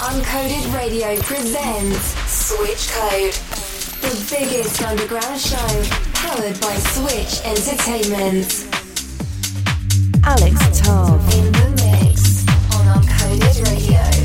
Uncoded Radio presents Switch Code, the biggest underground show powered by Switch Entertainment. Alex Tarv. In the mix on Uncoded Radio.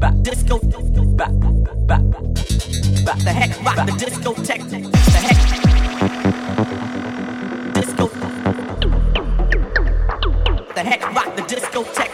back disco back back back the heck rock the disco tech. The heck. Disco. The heck rock the disco tech.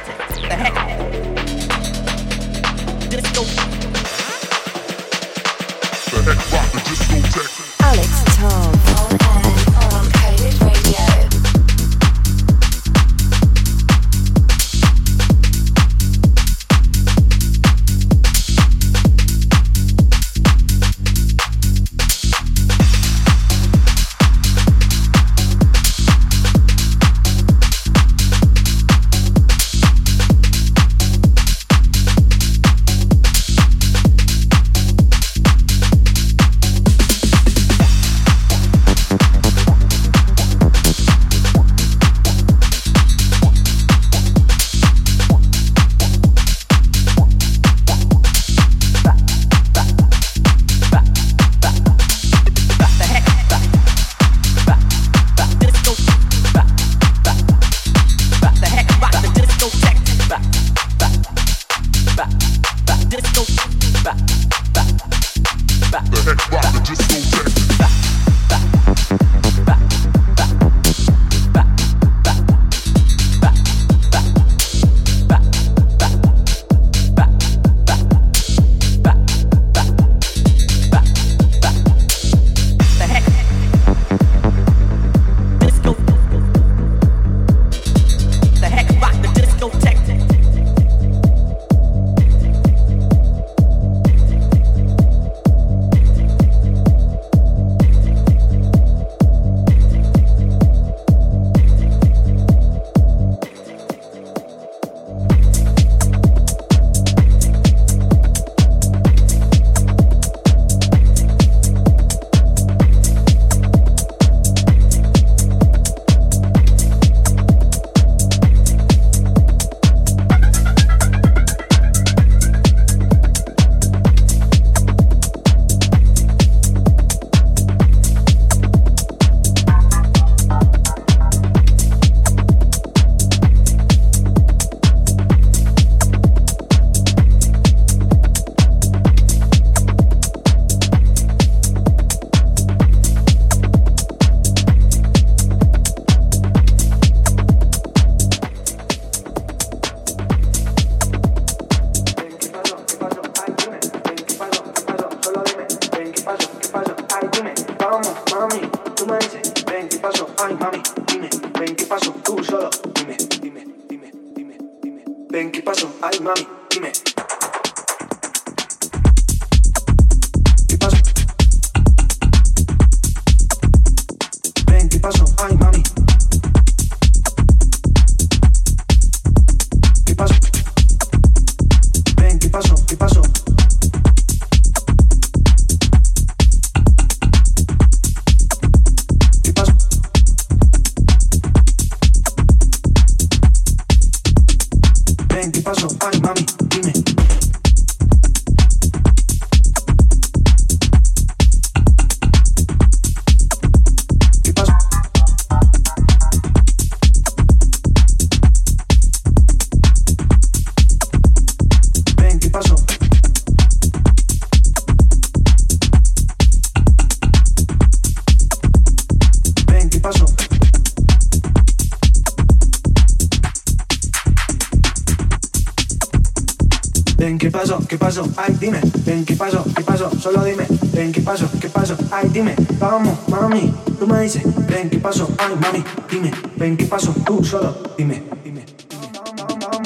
Pasó? Ay, dime, ven, ¿qué pasó? ¿Qué pasó? Solo dime, ven, ¿qué pasó? ¿Qué pasó? Ay, dime, vamos, mami, tú me dices, ven, ¿qué pasó? Ay, mami, dime, ven, ¿qué pasó? Tú solo, dime, dime.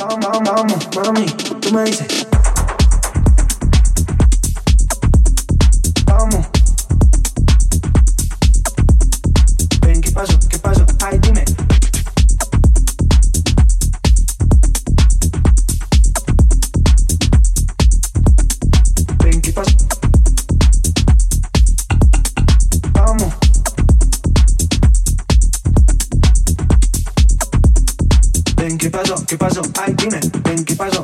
Vamos, vamos, mami, tú me dices. Pasó? Ay, dime. Ven, ¿qué pasó?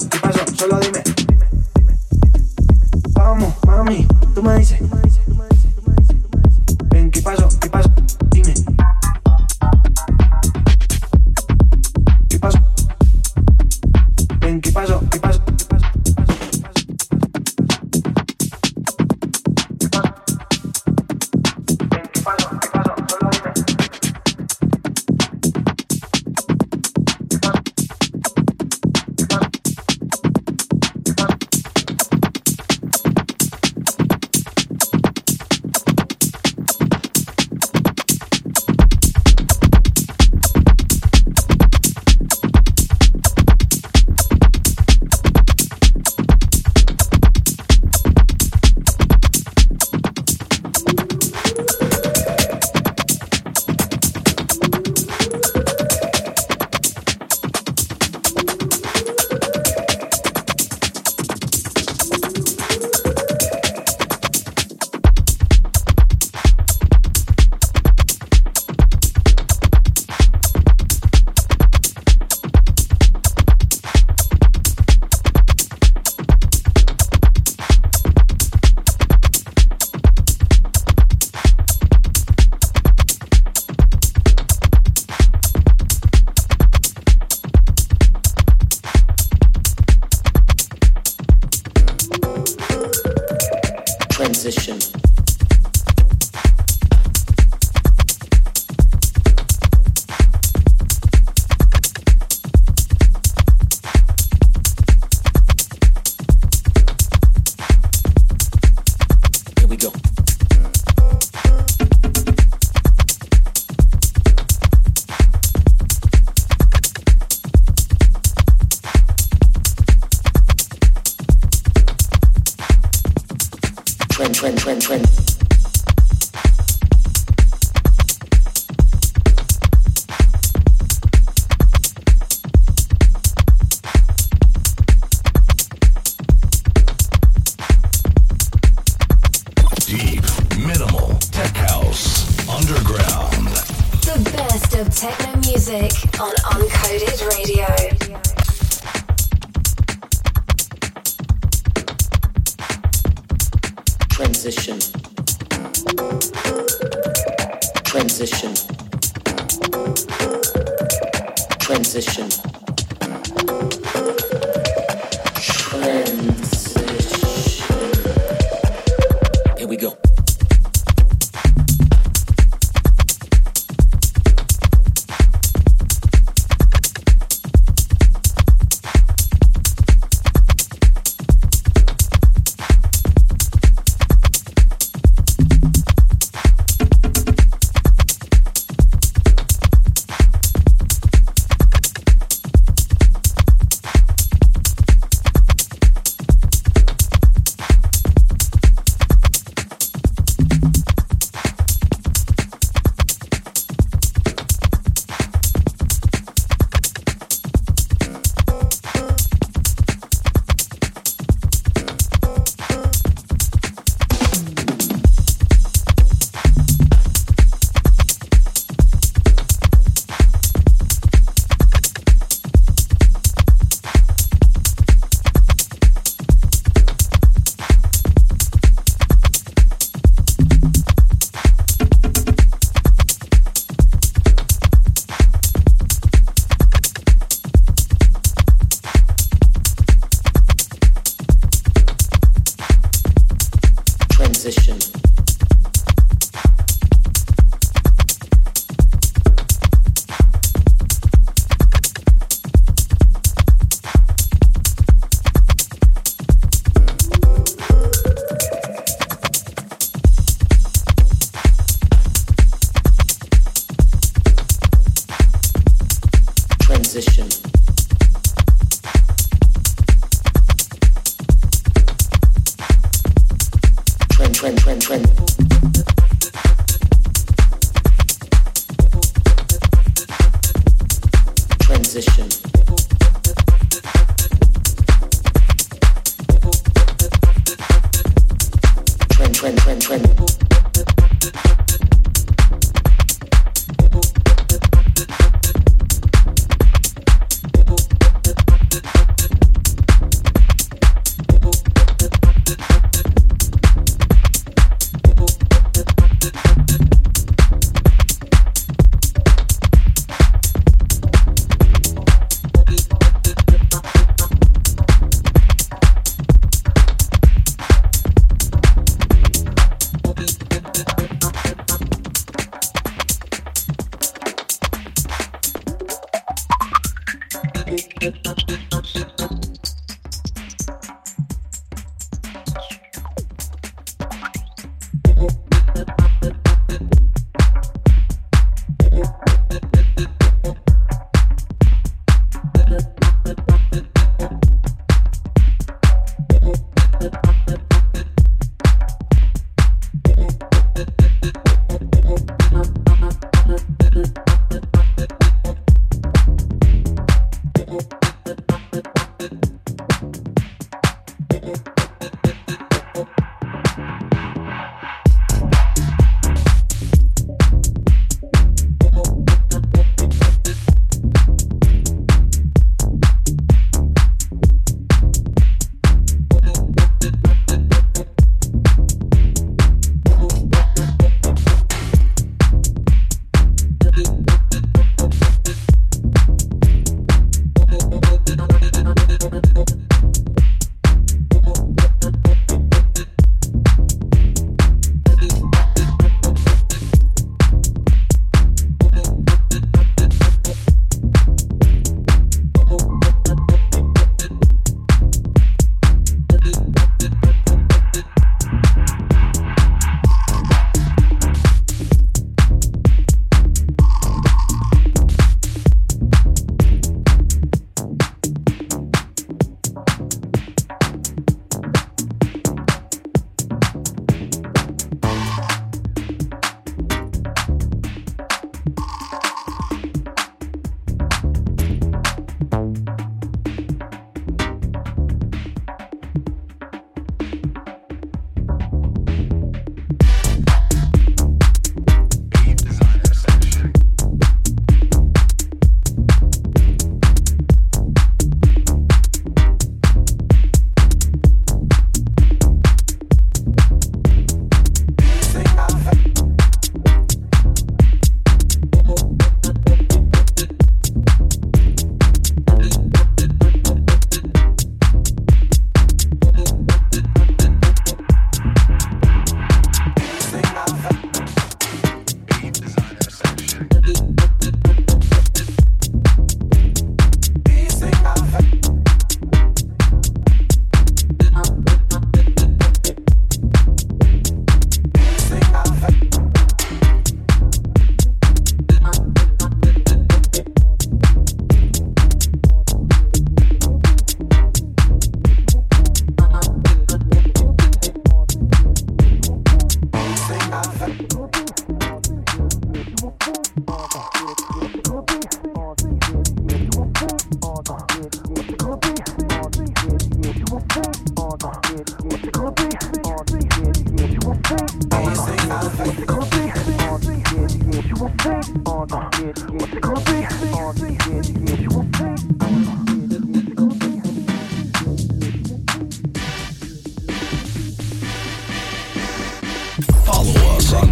Follow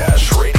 us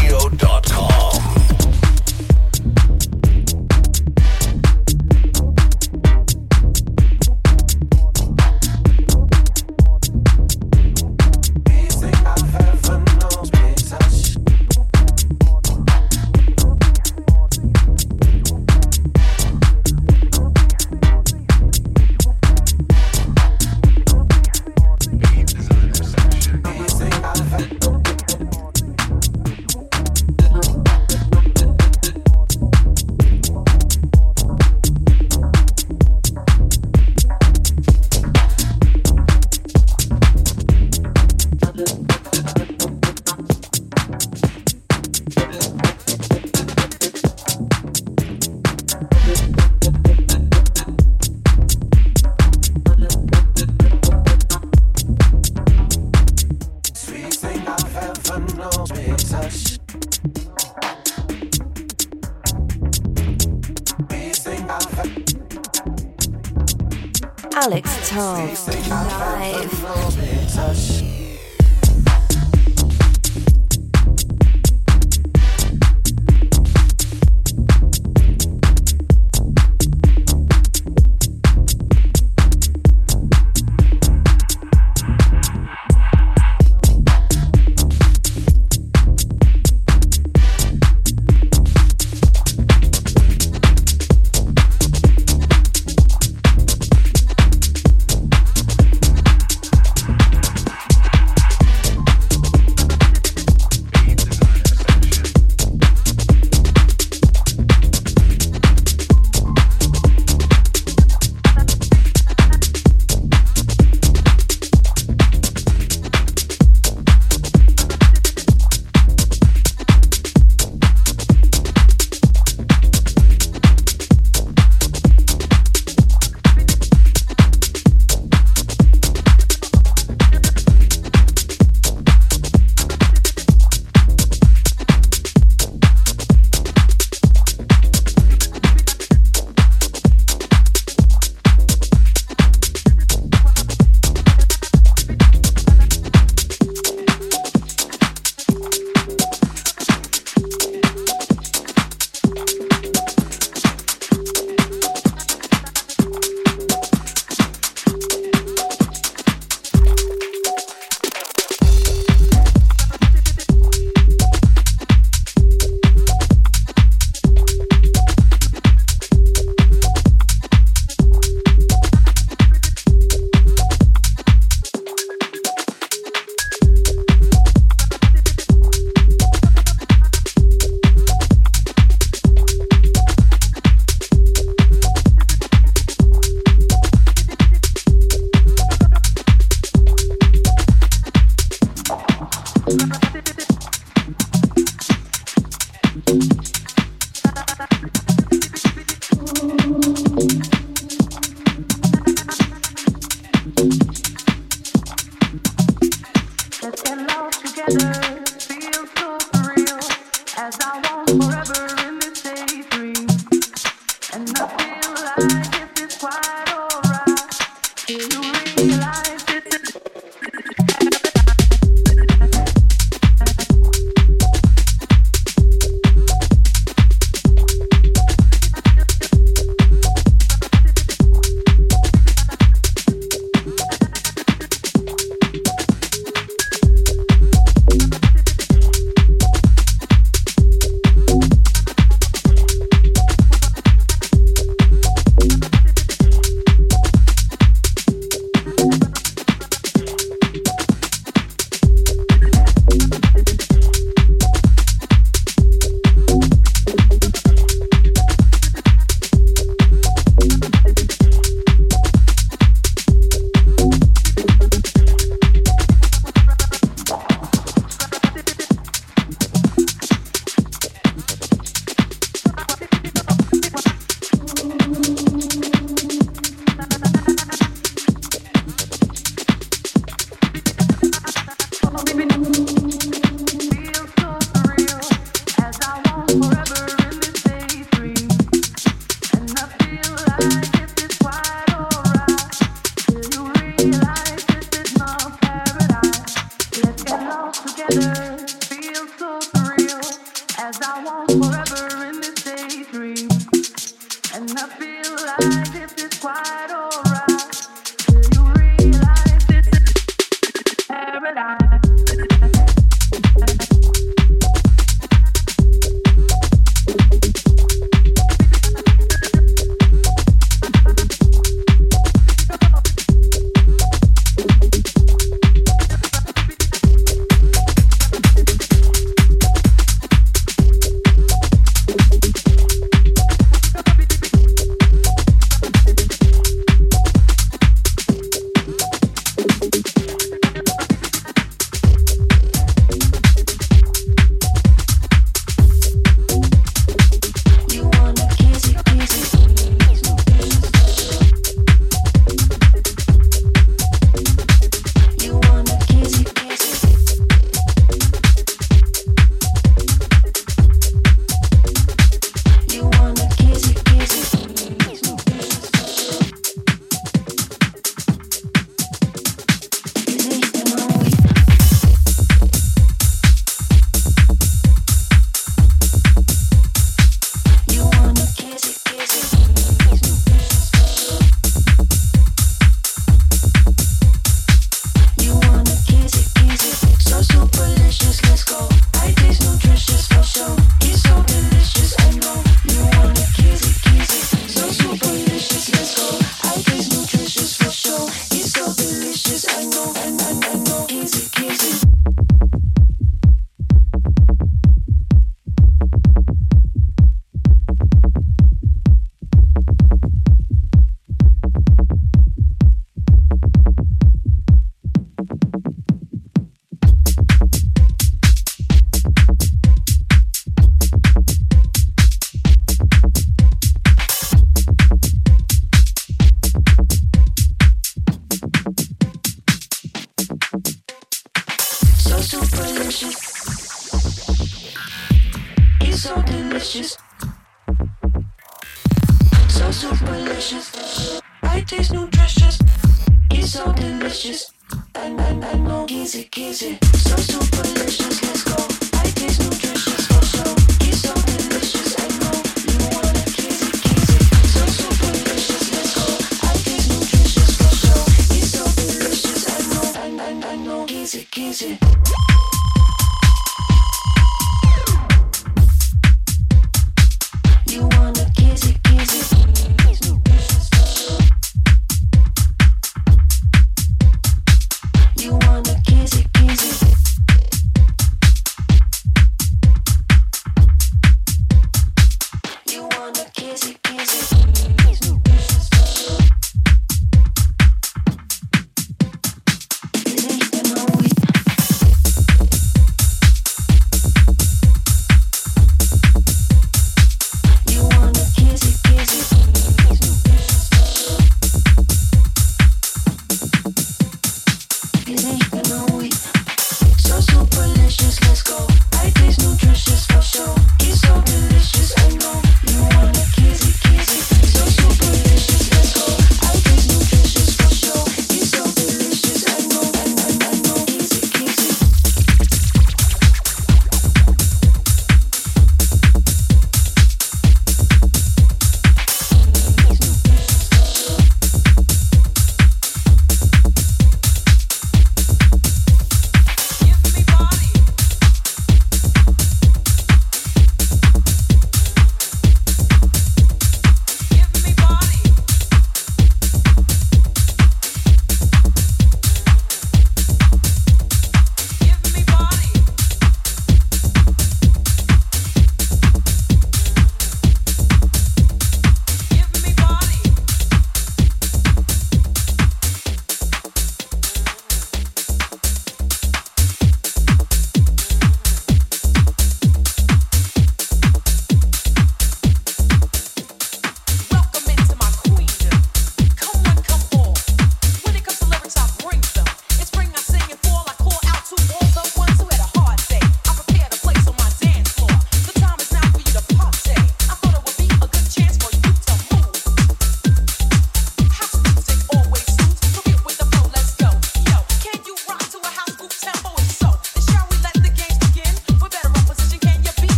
15.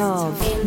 Alex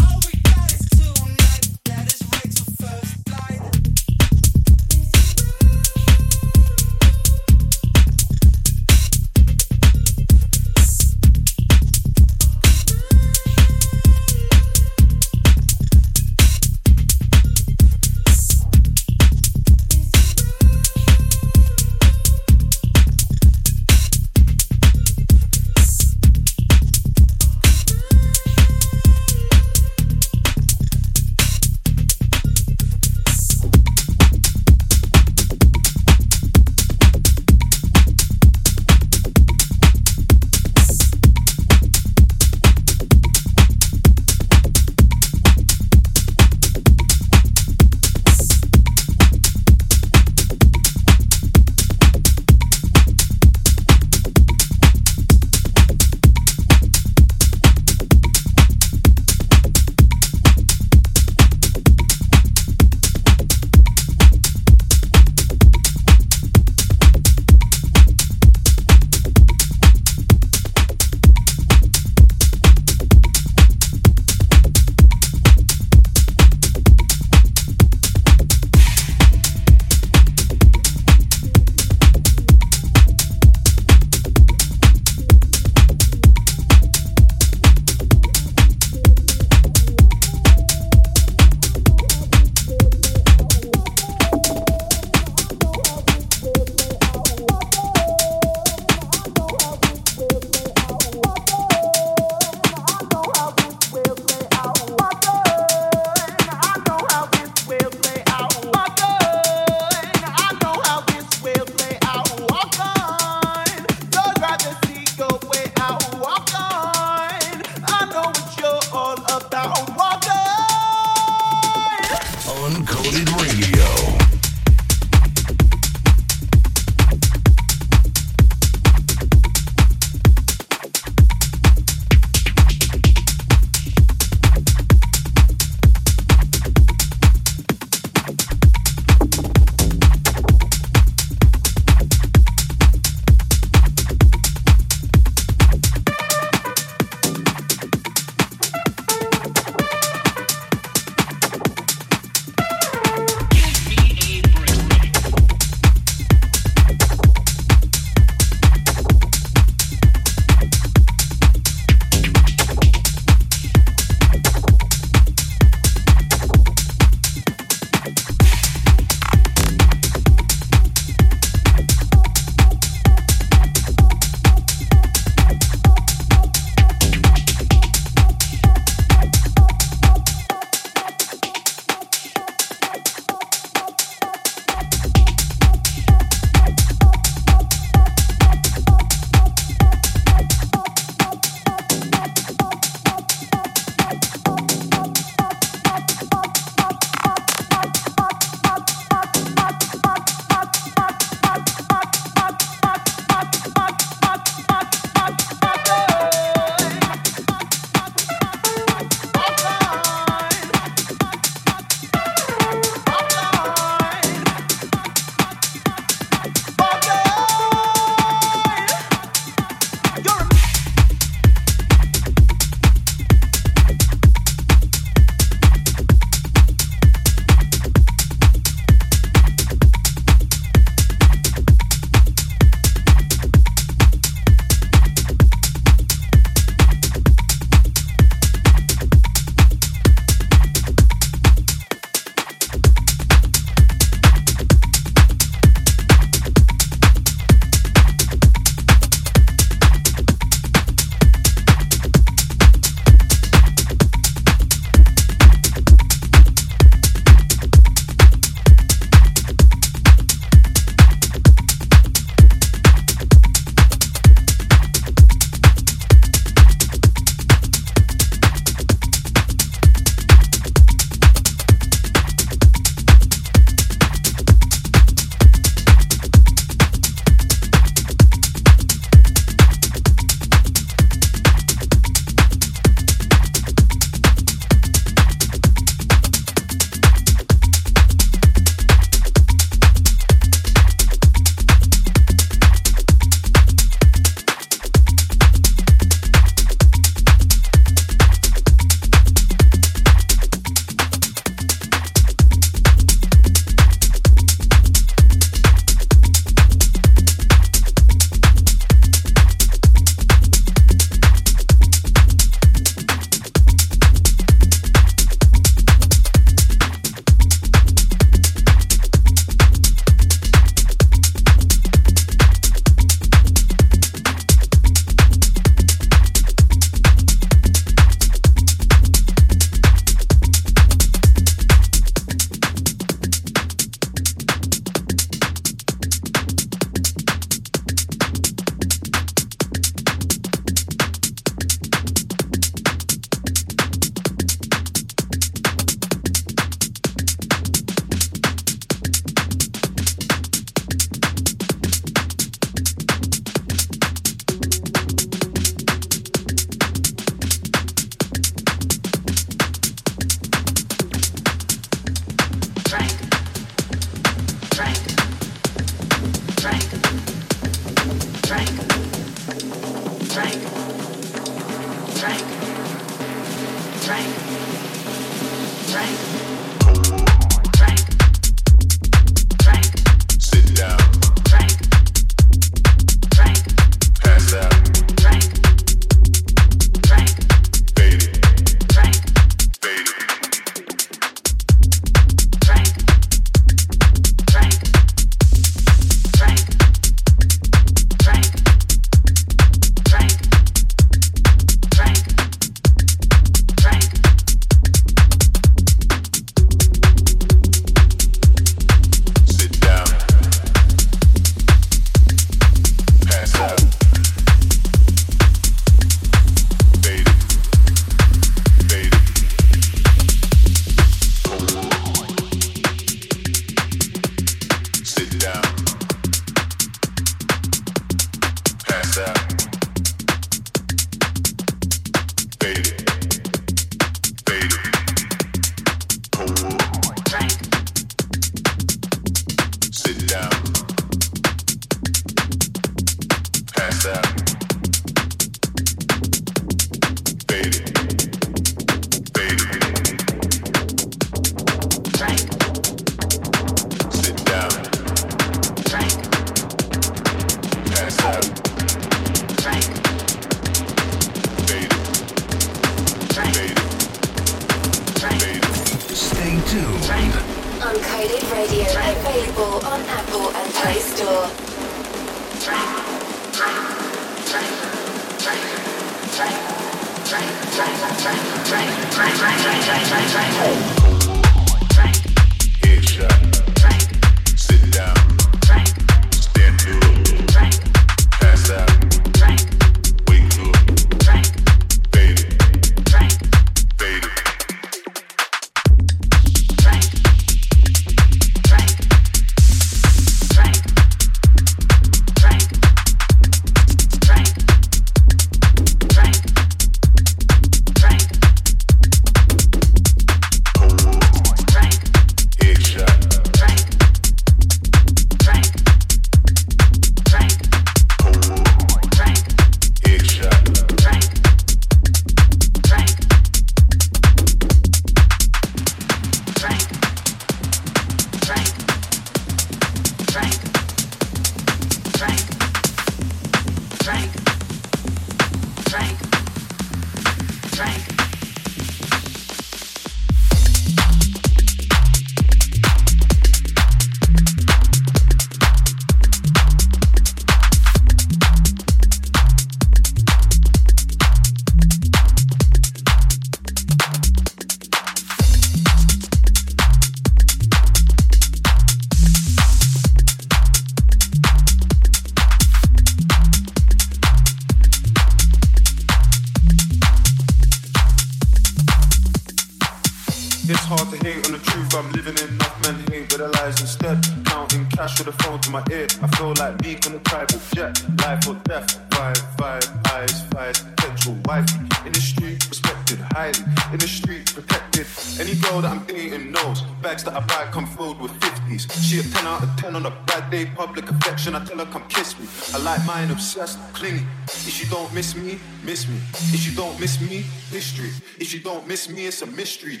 miss me, miss me. If you don't miss me, mystery. If you don't miss me, it's a mystery.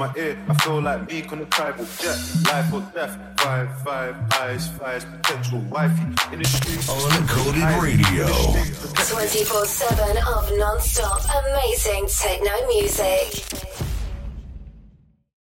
my ear. I feel like me on a tribal jet. Life or death, five, five, eyes, fires, potential wifey in the streets. Uncoded radio. 24 7 of non stop amazing techno music.